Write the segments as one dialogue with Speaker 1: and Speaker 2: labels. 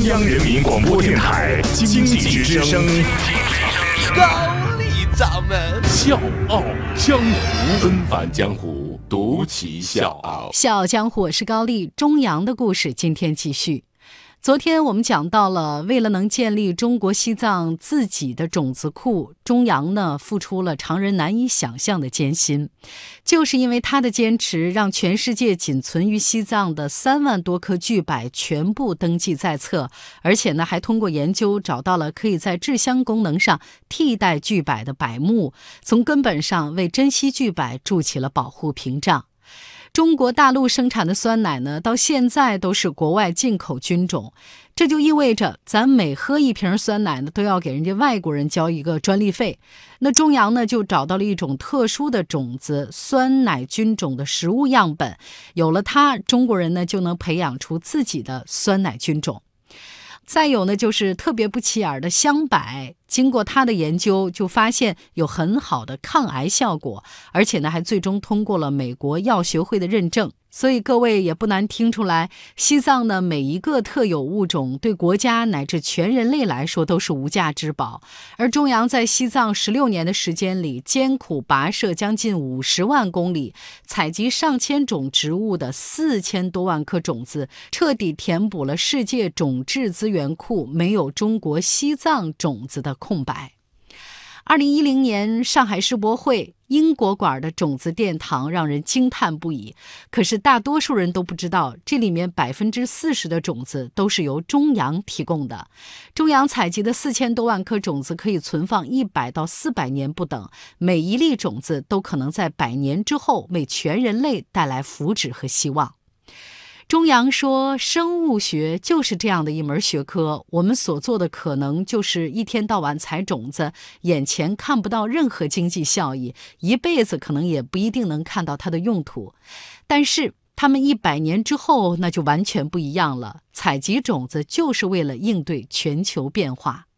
Speaker 1: 中央人民广播电台经济之声，
Speaker 2: 高丽掌门
Speaker 1: 笑傲江湖，恩返江湖，独骑笑傲。
Speaker 3: 笑傲江湖，我是高丽。中阳的故事，今天继续。昨天我们讲到了，为了能建立中国西藏自己的种子库，中阳呢付出了常人难以想象的艰辛。就是因为他的坚持，让全世界仅存于西藏的三万多棵巨柏全部登记在册，而且呢还通过研究找到了可以在制香功能上替代巨柏的柏木，从根本上为珍稀巨柏筑起了保护屏障。中国大陆生产的酸奶呢，到现在都是国外进口菌种，这就意味着咱每喝一瓶酸奶呢，都要给人家外国人交一个专利费。那中阳呢，就找到了一种特殊的种子酸奶菌种的食物样本，有了它，中国人呢就能培养出自己的酸奶菌种。再有呢，就是特别不起眼的香柏，经过他的研究，就发现有很好的抗癌效果，而且呢，还最终通过了美国药学会的认证。所以各位也不难听出来，西藏的每一个特有物种对国家乃至全人类来说都是无价之宝。而中央在西藏十六年的时间里，艰苦跋涉将近五十万公里，采集上千种植物的四千多万颗种子，彻底填补了世界种质资源库没有中国西藏种子的空白。二零一零年上海世博会，英国馆的种子殿堂让人惊叹不已。可是大多数人都不知道，这里面百分之四十的种子都是由中阳提供的。中阳采集的四千多万颗种子可以存放一百到四百年不等，每一粒种子都可能在百年之后为全人类带来福祉和希望。中阳说：“生物学就是这样的一门学科，我们所做的可能就是一天到晚采种子，眼前看不到任何经济效益，一辈子可能也不一定能看到它的用途。但是，他们一百年之后，那就完全不一样了。采集种子就是为了应对全球变化。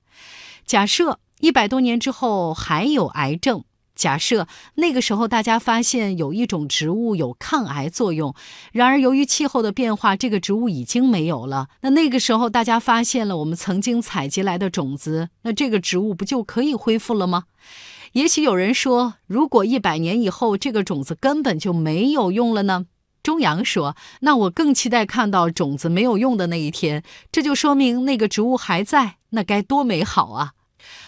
Speaker 3: 假设一百多年之后还有癌症。”假设那个时候大家发现有一种植物有抗癌作用，然而由于气候的变化，这个植物已经没有了。那那个时候大家发现了我们曾经采集来的种子，那这个植物不就可以恢复了吗？也许有人说，如果一百年以后这个种子根本就没有用了呢？中阳说：“那我更期待看到种子没有用的那一天，这就说明那个植物还在，那该多美好啊！”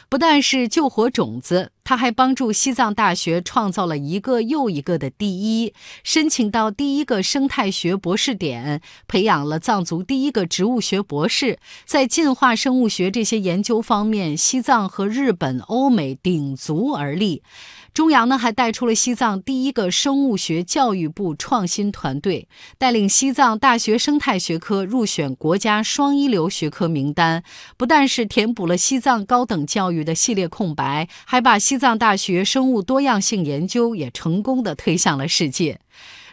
Speaker 3: 不但是救火种子，他还帮助西藏大学创造了一个又一个的第一，申请到第一个生态学博士点，培养了藏族第一个植物学博士，在进化生物学这些研究方面，西藏和日本、欧美鼎足而立。中阳呢，还带出了西藏第一个生物学教育部创新团队，带领西藏大学生态学科入选国家双一流学科名单。不但是填补了西藏高等教育的系列空白，还把西藏大学生物多样性研究也成功的推向了世界。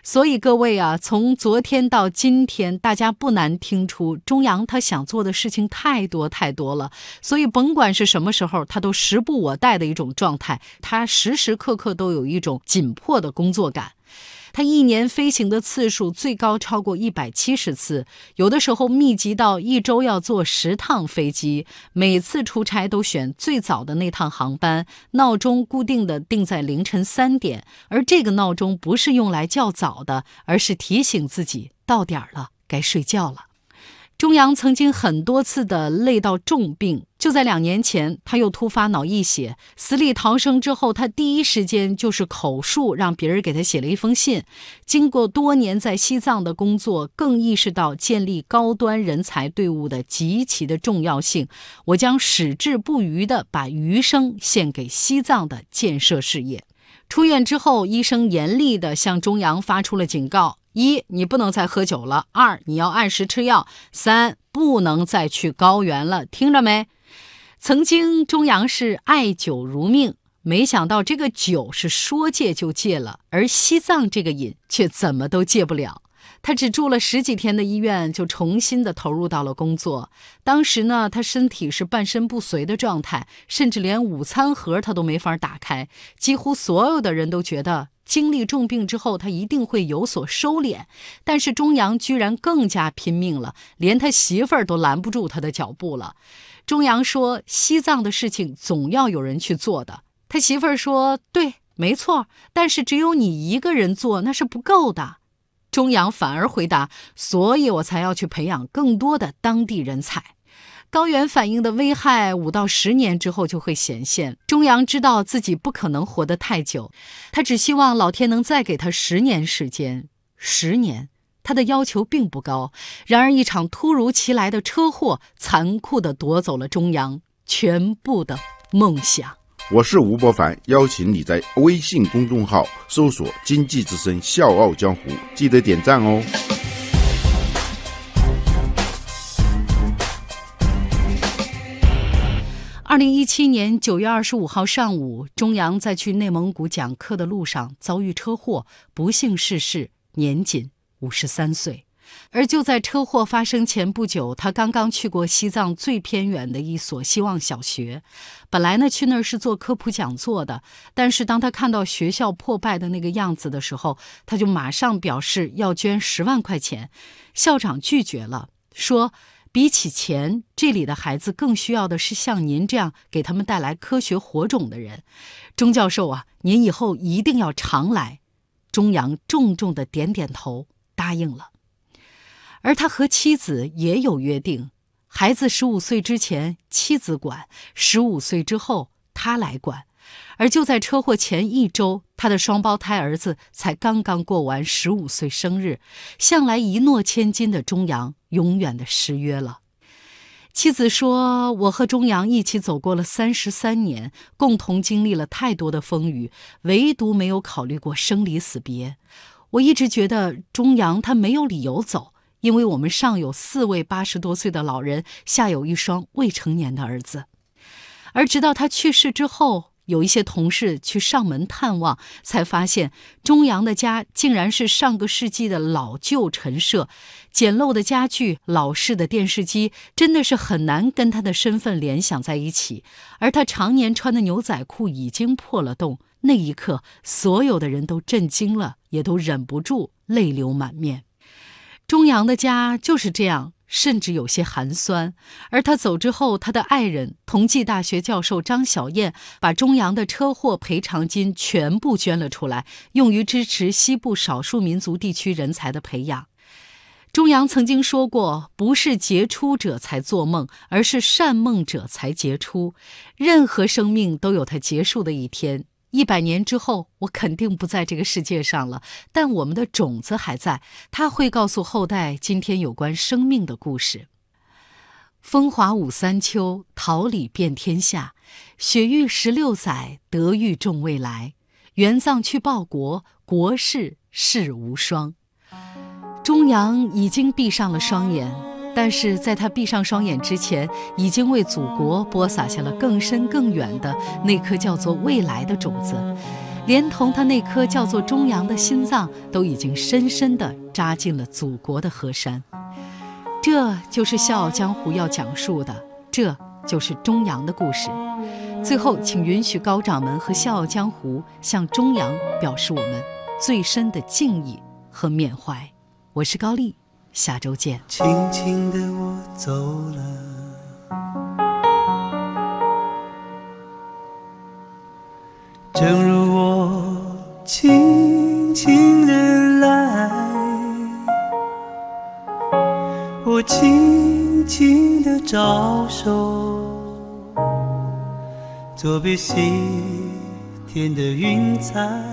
Speaker 3: 所以各位啊，从昨天到今天，大家不难听出，中阳他想做的事情太多太多了。所以甭管是什么时候，他都时不我待的一种状态，他时时刻刻都有一种紧迫的工作感。他一年飞行的次数最高超过一百七十次，有的时候密集到一周要坐十趟飞机，每次出差都选最早的那趟航班，闹钟固定的定在凌晨三点，而这个闹钟不是用来较早的，而是提醒自己到点儿了，该睡觉了。中阳曾经很多次的累到重病，就在两年前，他又突发脑溢血，死里逃生之后，他第一时间就是口述，让别人给他写了一封信。经过多年在西藏的工作，更意识到建立高端人才队伍的极其的重要性。我将矢志不渝地把余生献给西藏的建设事业。出院之后，医生严厉地向中阳发出了警告。一，你不能再喝酒了；二，你要按时吃药；三，不能再去高原了。听着没？曾经中阳是爱酒如命，没想到这个酒是说戒就戒了，而西藏这个瘾却怎么都戒不了。他只住了十几天的医院，就重新的投入到了工作。当时呢，他身体是半身不遂的状态，甚至连午餐盒他都没法打开。几乎所有的人都觉得，经历重病之后，他一定会有所收敛。但是钟阳居然更加拼命了，连他媳妇儿都拦不住他的脚步了。钟阳说：“西藏的事情总要有人去做的。”他媳妇儿说：“对，没错，但是只有你一个人做那是不够的。”中阳反而回答：“所以我才要去培养更多的当地人才。高原反应的危害五到十年之后就会显现。中阳知道自己不可能活得太久，他只希望老天能再给他十年时间。十年，他的要求并不高。然而，一场突如其来的车祸，残酷地夺走了中阳全部的梦想。”
Speaker 4: 我是吴伯凡，邀请你在微信公众号搜索“经济之声笑傲江湖”，记得点赞哦。
Speaker 3: 二零一七年九月二十五号上午，钟阳在去内蒙古讲课的路上遭遇车祸，不幸逝世，年仅五十三岁。而就在车祸发生前不久，他刚刚去过西藏最偏远的一所希望小学。本来呢，去那儿是做科普讲座的，但是当他看到学校破败的那个样子的时候，他就马上表示要捐十万块钱。校长拒绝了，说：“比起钱，这里的孩子更需要的是像您这样给他们带来科学火种的人。”钟教授啊，您以后一定要常来。钟阳重重的点点头，答应了。而他和妻子也有约定，孩子十五岁之前妻子管，十五岁之后他来管。而就在车祸前一周，他的双胞胎儿子才刚刚过完十五岁生日。向来一诺千金的钟阳，永远的失约了。妻子说：“我和钟阳一起走过了三十三年，共同经历了太多的风雨，唯独没有考虑过生离死别。我一直觉得钟阳他没有理由走。”因为我们上有四位八十多岁的老人，下有一双未成年的儿子，而直到他去世之后，有一些同事去上门探望，才发现钟阳的家竟然是上个世纪的老旧陈设，简陋的家具、老式的电视机，真的是很难跟他的身份联想在一起。而他常年穿的牛仔裤已经破了洞，那一刻，所有的人都震惊了，也都忍不住泪流满面。钟阳的家就是这样，甚至有些寒酸。而他走之后，他的爱人同济大学教授张小燕把钟阳的车祸赔偿金全部捐了出来，用于支持西部少数民族地区人才的培养。钟阳曾经说过：“不是杰出者才做梦，而是善梦者才杰出。任何生命都有它结束的一天。”一百年之后，我肯定不在这个世界上了，但我们的种子还在，它会告诉后代今天有关生命的故事。风华五三秋，桃李遍天下；雪域十六载，德育重未来。援藏去报国，国事世无双。钟阳已经闭上了双眼。但是在他闭上双眼之前，已经为祖国播撒下了更深更远的那颗叫做未来的种子，连同他那颗叫做中阳的心脏，都已经深深地扎进了祖国的河山。这就是《笑傲江湖》要讲述的，这就是中阳的故事。最后，请允许高掌门和《笑傲江湖》向中阳表示我们最深的敬意和缅怀。我是高丽。下周见。
Speaker 5: 轻轻的我走了，正如我轻轻的来，我轻轻的招手，作别西天的云彩。